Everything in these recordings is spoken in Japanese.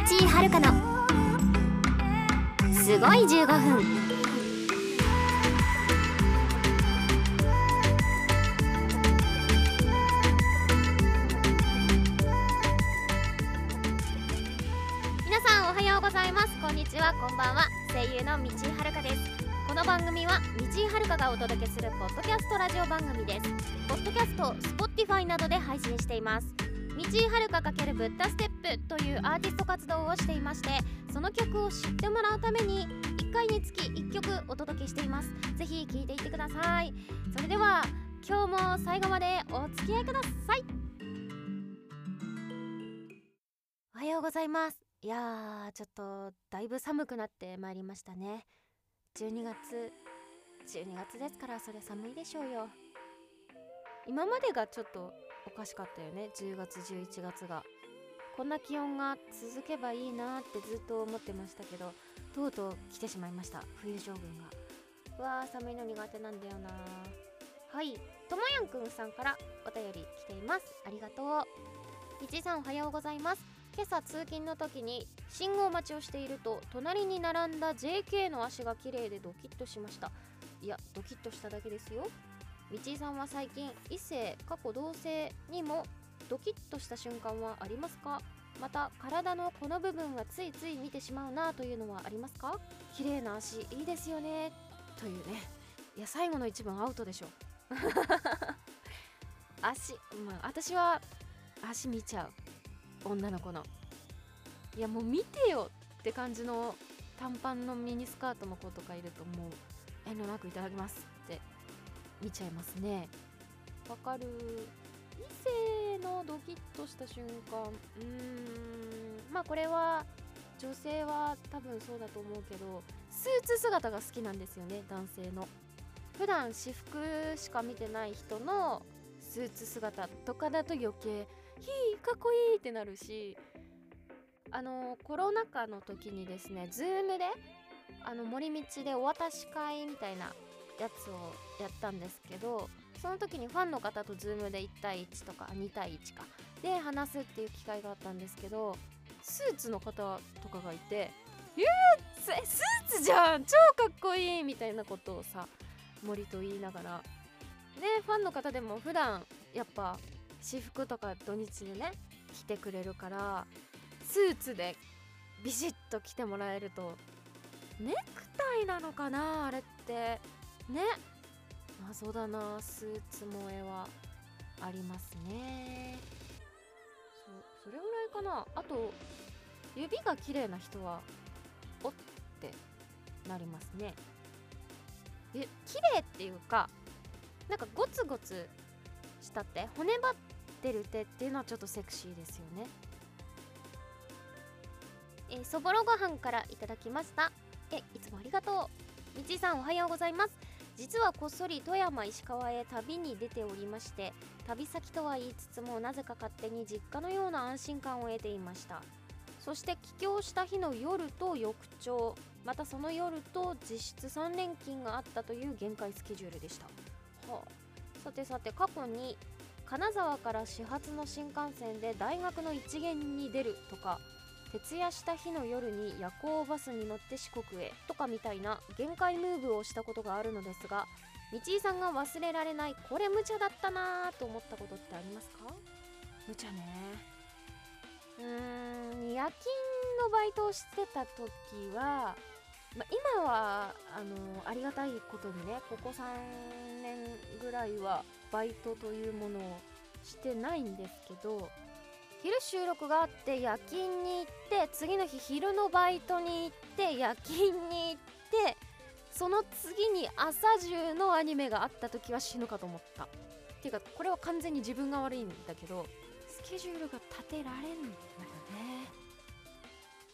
井遥の。すごい15分。皆さんおはようございます。こんにちは。こんばんは。声優の道井遥です。この番組は道井遥がお届けするポッドキャストラジオ番組です。ポッドキャスト Spotify などで配信しています。道井遥×ブッダステップというアーティスト活動をしていましてその曲を知ってもらうために1回につき1曲お届けしています。ぜひ聴いていってください。それでは今日も最後までお付き合いください。おはようございます。いやーちょっとだいぶ寒くなってまいりましたね。12月12月ですからそりゃ寒いでしょうよ。今までがちょっとおかしかったよね。10月11月がこんな気温が続けばいいなってずっと思ってましたけどとうとう来てしまいました。冬将軍が。うわー寒いの苦手なんだよな。はい。ともやんくんさんからお便り来ています。ありがとう。いちさんおはようございます。今朝通勤の時に信号待ちをしていると隣に並んだ JK の足が綺麗でドキッとしました。いやドキッとしただけですよ。道井さんは最近異性過去同性にもドキッとした瞬間はありますか？また体のこの部分はついつい見てしまうなというのはありますか？綺麗な足いいですよね。というね。いや最後の一番アウトでしょ。足まあ私は足見ちゃう。女の子の。いやもう見てよって感じの短パンのミニスカートの子とかいるともう遠慮なくいただきます見ちゃいますね。わかる。異性のドキッとした瞬間。うーん。まあこれは女性は多分そうだと思うけどスーツ姿が好きなんですよね男性の。普段私服しか見てない人のスーツ姿とかだと余計「ひーかっこいい!」ってなるしあのコロナ禍の時にですね Zoom であの森道でお渡し会みたいなやつをやったんですけどその時にファンの方と Zoom で1対1とか2対1かで話すっていう機会があったんですけどスーツの方とかがいて「えー、スーツじゃん超かっこいい!」みたいなことをさ森と言いながらでファンの方でも普段やっぱ私服とか土日でね着てくれるからスーツでビシッと着てもらえるとネクタイなのかなあれってね。謎だなスーツ萌えはありますね。そそれぐらいかな。あと指が綺麗な人はおってなりますね。え綺麗っていうかなんかゴツゴツした手骨張ってる手っていうのはちょっとセクシーですよね。え、そぼろご飯からいただきました。えいつもありがとう。みちさんおはようございます。実はこっそり富山石川へ旅に出ておりまして旅先とは言いつつもなぜか勝手に実家のような安心感を得ていました。そして帰郷した日の夜と翌朝またその夜と実質3連勤があったという限界スケジュールでした、はあ、さてさて過去に金沢から始発の新幹線で大学の一限に出るとか徹夜した日の夜に夜行バスに乗って四国へとかみたいな限界ムーブをしたことがあるのですが道井さんが忘れられないこれ無茶だったなぁと思ったことってありますか？無茶ね。うーん夜勤のバイトをしてた時は、ま今はあのありがたいことにねここ3年ぐらいはバイトというものをしてないんですけど昼収録があって夜勤に行って次の日昼のバイトに行って夜勤に行ってその次に朝中のアニメがあった時は死ぬかと思った。っていうかこれは完全に自分が悪いんだけどスケジュールが立てられんのよね。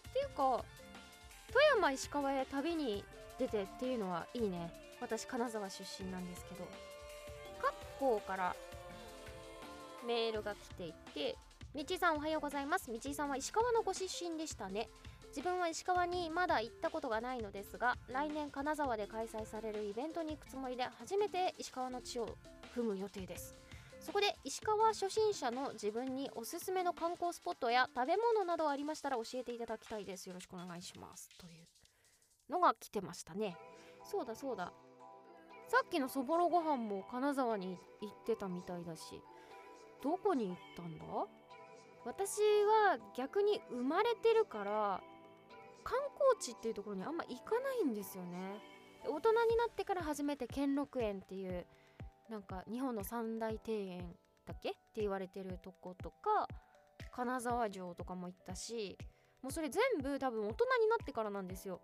っていうか富山石川へ旅に出てっていうのはいいね。私金沢出身なんですけど各校からメールが来ていてみちさんおはようございます。みちさんは石川のご出身でしたね。自分は石川にまだ行ったことがないのですが来年金沢で開催されるイベントに行くつもりで初めて石川の地を踏む予定です。そこで石川初心者の自分におすすめの観光スポットや食べ物などありましたら教えていただきたいです。よろしくお願いします。というのが来てましたね。そうだそうだ。さっきのそぼろご飯も金沢に行ってたみたいだしどこに行ったんだ？私は逆に生まれてるから観光地っていうところにあんま行かないんですよね。大人になってから初めて兼六園っていうなんか日本の三大庭園だっけ？って言われてるとことか金沢城とかも行ったしもうそれ全部多分大人になってからなんですよ。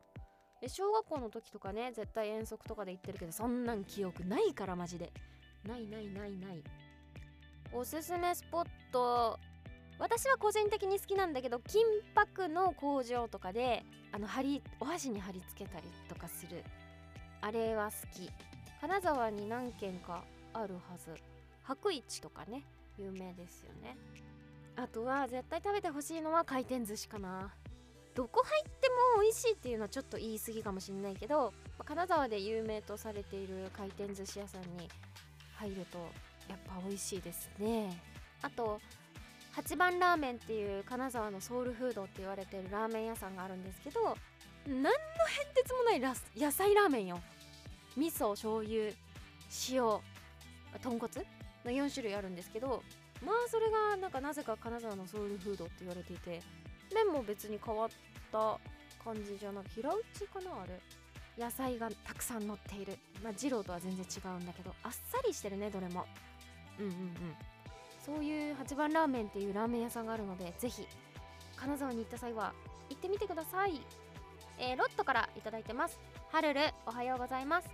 で小学校の時とかね絶対遠足とかで行ってるけどそんなん記憶ないからマジで。ないないないない。おすすめスポット私は個人的に好きなんだけど金箔の工場とかであの針お箸に貼り付けたりとかする。あれは好き。金沢に何軒かあるはず。白市とかね有名ですよね。あとは絶対食べてほしいのは回転寿司かな。どこ入っても美味しいっていうのはちょっと言い過ぎかもしれないけど金沢で有名とされている回転寿司屋さんに入るとやっぱ美味しいですね。あと八番ラーメンっていう金沢のソウルフードって言われてるラーメン屋さんがあるんですけど何の変哲もない野菜ラーメンよ。味噌醤油塩豚骨の4種類あるんですけどまあそれがなんかなぜか金沢のソウルフードって言われていて麺も別に変わった感じじゃなく平打ちかなあれ。野菜がたくさん乗っている。まあ二郎とは全然違うんだけどあっさりしてるねどれも。うんうんうん。そういう八番ラーメンっていうラーメン屋さんがあるのでぜひ金沢に行った際は行ってみてください。えー、ロットから頂いてます。はるるおはようございます。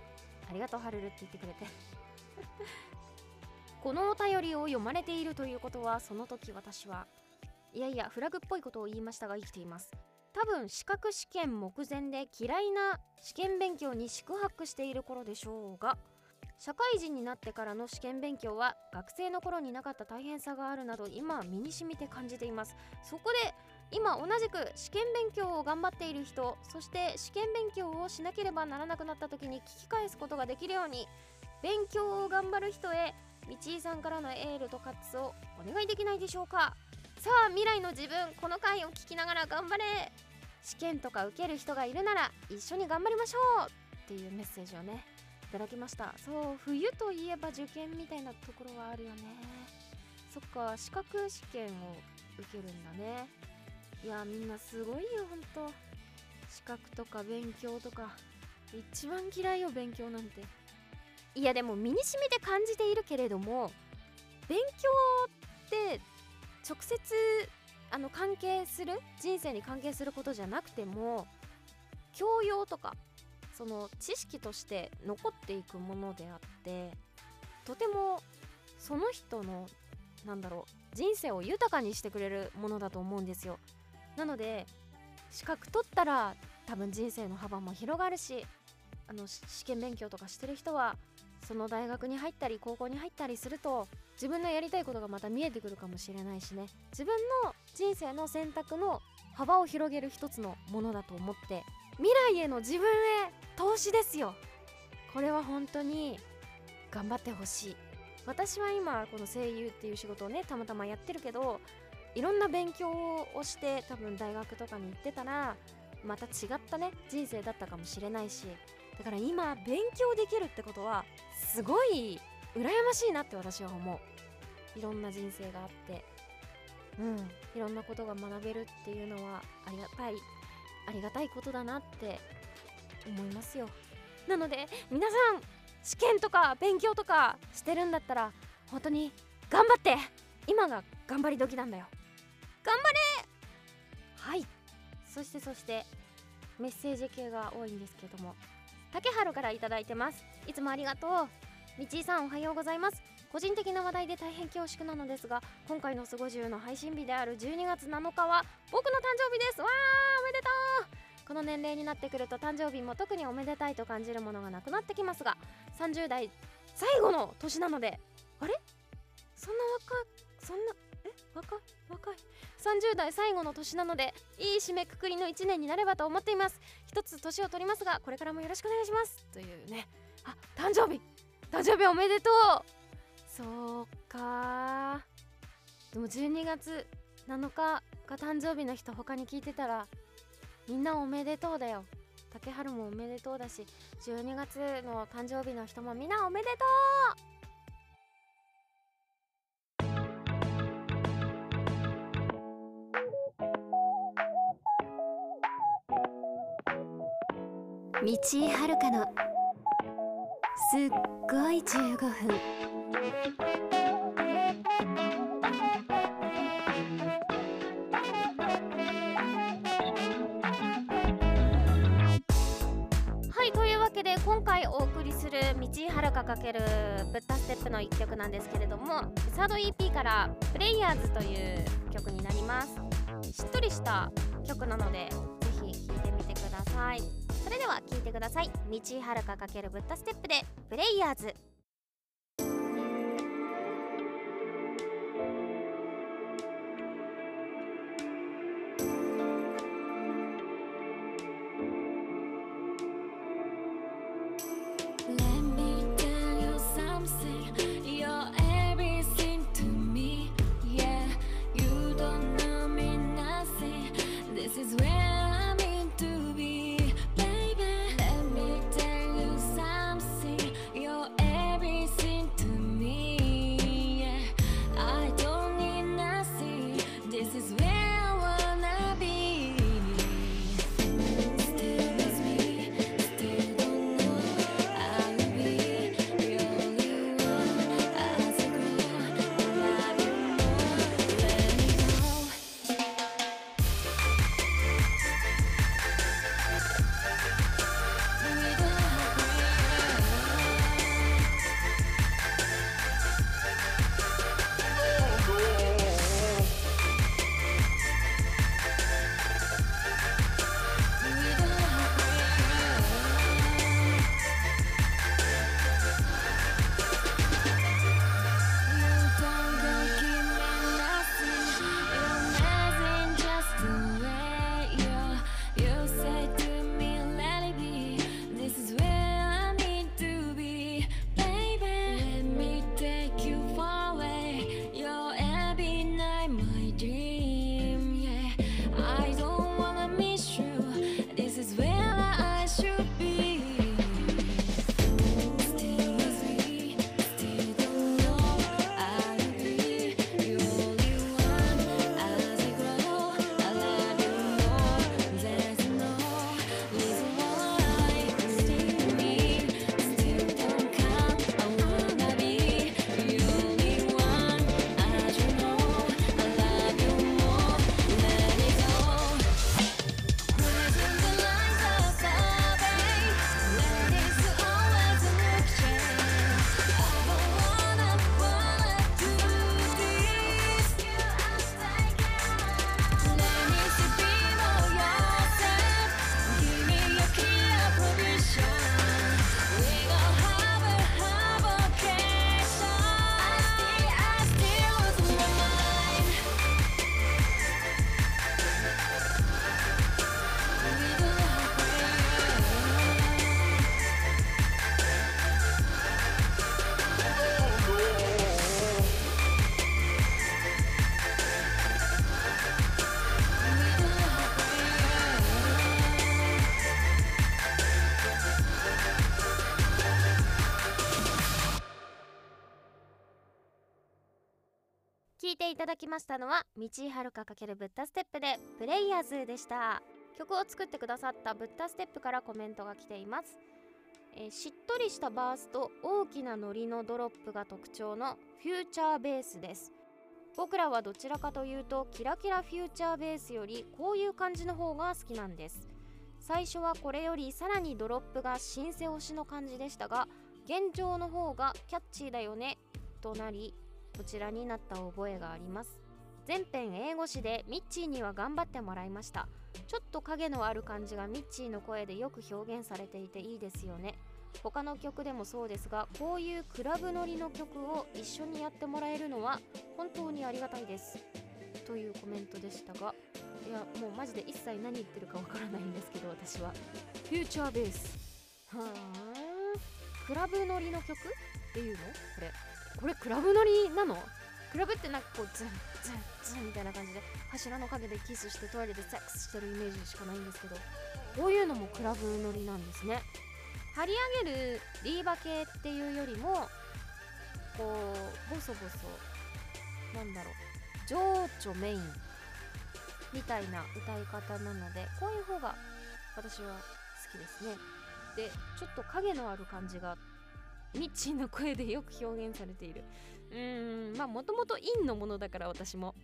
ありがとうはるるって言ってくれて。このお便りを読まれているということはその時私はいやいやフラグっぽいことを言いましたが生きています。多分資格試験目前で嫌いな試験勉強に宿泊している頃でしょうが社会人になってからの試験勉強は学生の頃になかった大変さがあるなど今身に染みて感じています。そこで今同じく試験勉強を頑張っている人そして試験勉強をしなければならなくなった時に聞き返すことができるように勉強を頑張る人へ道井さんからのエールと活をお願いできないでしょうか。さあ未来の自分この回を聞きながら頑張れ。試験とか受ける人がいるなら一緒に頑張りましょう。っていうメッセージをねただきました。そう冬といえば受験みたいなところはあるよね。そっか資格試験を受けるんだね。いやみんなすごいよほんと資格とか勉強とか。一番嫌いよ勉強なんて。いやでも身に染みて感じているけれども勉強って直接あの関係する？人生に関係することじゃなくても教養とかその知識として残っていくものであってとてもその人のなんだろう人生を豊かにしてくれるものだと思うんですよ。なので資格取ったら多分人生の幅も広がるしあの試験勉強とかしてる人はその大学に入ったり高校に入ったりすると自分のやりたいことがまた見えてくるかもしれないしね。自分の人生の選択の幅を広げる一つのものだと思って未来への自分へ投資ですよ。これは本当に頑張ってほしい。私は今この声優っていう仕事をねたまたまやってるけどいろんな勉強をして多分大学とかに行ってたらまた違ったね人生だったかもしれないしだから今勉強できるってことはすごい羨ましいなって私は思う。いろんな人生があって。うん。いろんなことが学べるっていうのはありがたい。ありがたいことだなって思いますよ。なので皆さん試験とか勉強とかしてるんだったら本当に頑張って今が頑張り時なんだよ。頑張れ！はい。そしてそしてメッセージ系が多いんですけども竹春から頂いてます。いつもありがとう。道井さんおはようございます。個人的な話題で大変恐縮なのですが今回のスゴジュウの配信日である12月7日は僕の誕生日です。わーおめでとう！この年齢になってくると誕生日も特におめでたいと感じるものがなくなってきますが30代最後の年なのであれ？そんな若そんなえ？若若い。30代最後の年なのでいい締めくくりの1年になればと思っています。一つ年を取りますがこれからもよろしくお願いします。というね。あ誕生日。誕生日おめでとう。そうか。でも12月7日が誕生日の人他に聞いてたらみんなおめでとうだよ。竹春もおめでとうだし12月の誕生日の人もみんなおめでとう。道井遥のすっごい15分。道井遥かけるブッダステップの1曲なんですけれどもサード EP から「プレイヤーズ」という曲になります。しっとりした曲なのでぜひ聴いてみてください。それでは聴いてください。道井遥かけるブッダステップで「プレイヤーズ」This is where きましたのは道井遥かけるブッダステップでプレイヤーズでした。曲を作ってくださったブッダステップからコメントが来ています、えーしっとりしたバースと大きなノリのドロップが特徴のフューチャーベースです。僕らはどちらかというとキラキラフューチャーベースよりこういう感じの方が好きなんです。最初はこれよりさらにドロップがシンセ推しの感じでしたが現状の方がキャッチーだよねとなりこちらになった覚えがあります。全編英語詞でミッチーには頑張ってもらいました。ちょっと影のある感じがミッチーの声でよく表現されていていいですよね。他の曲でもそうですがこういうクラブ乗りの曲を一緒にやってもらえるのは本当にありがたいです。というコメントでしたがいやもうマジで一切何言ってるかわからないんですけど私は。フューチャーベースはあクラブ乗りの曲？っていうの？これ。これクラブ乗りなの？クラブってなんかこうズンズンズンみたいな感じで柱の陰でキスしてトイレでセックスしてるイメージしかないんですけどこういうのもクラブ乗りなんですね。張り上げるリーバ系っていうよりもこうボソボソなんだろう情緒メインみたいな歌い方なのでこういう方が私は好きですね。でちょっと影のある感じがミッチーの声でよく表現されている。うーんまあもともと陰のものだから私も。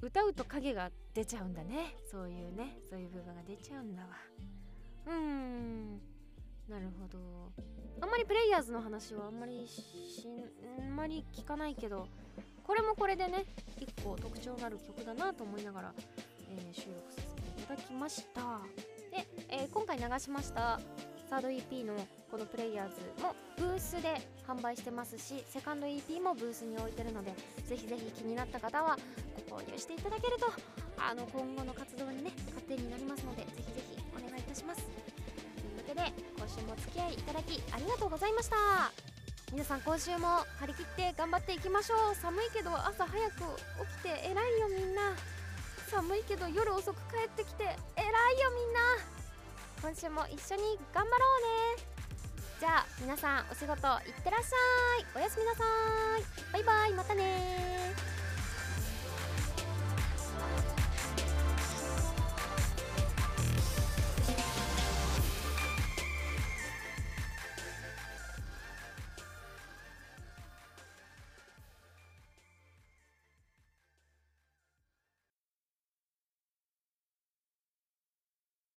歌うと影が出ちゃうんだね。そういうねそういう部分が出ちゃうんだわ。うーんなるほど。あんまりプレイヤーズの話はあんまりしんあんまり聞かないけどこれもこれでね一個特徴のある曲だなと思いながら、えー収録させていただきました。で、えー今回流しましたサード EP のこのプレイヤーズもブースで販売してますしセカンド EP もブースに置いてるのでぜひぜひ気になった方はご購入していただけるとあの今後の活動にね糧になりますのでぜひぜひお願いいたします。というわけで今週もお付き合いいただきありがとうございました。皆さん今週も張り切って頑張っていきましょう。寒いけど朝早く起きて偉いよみんな。寒いけど夜遅く帰ってきて偉いよみんな。今週も一緒に頑張ろうね。じゃあ皆さんお仕事いってらっしゃい。おやすみなさい。バイバイ。またね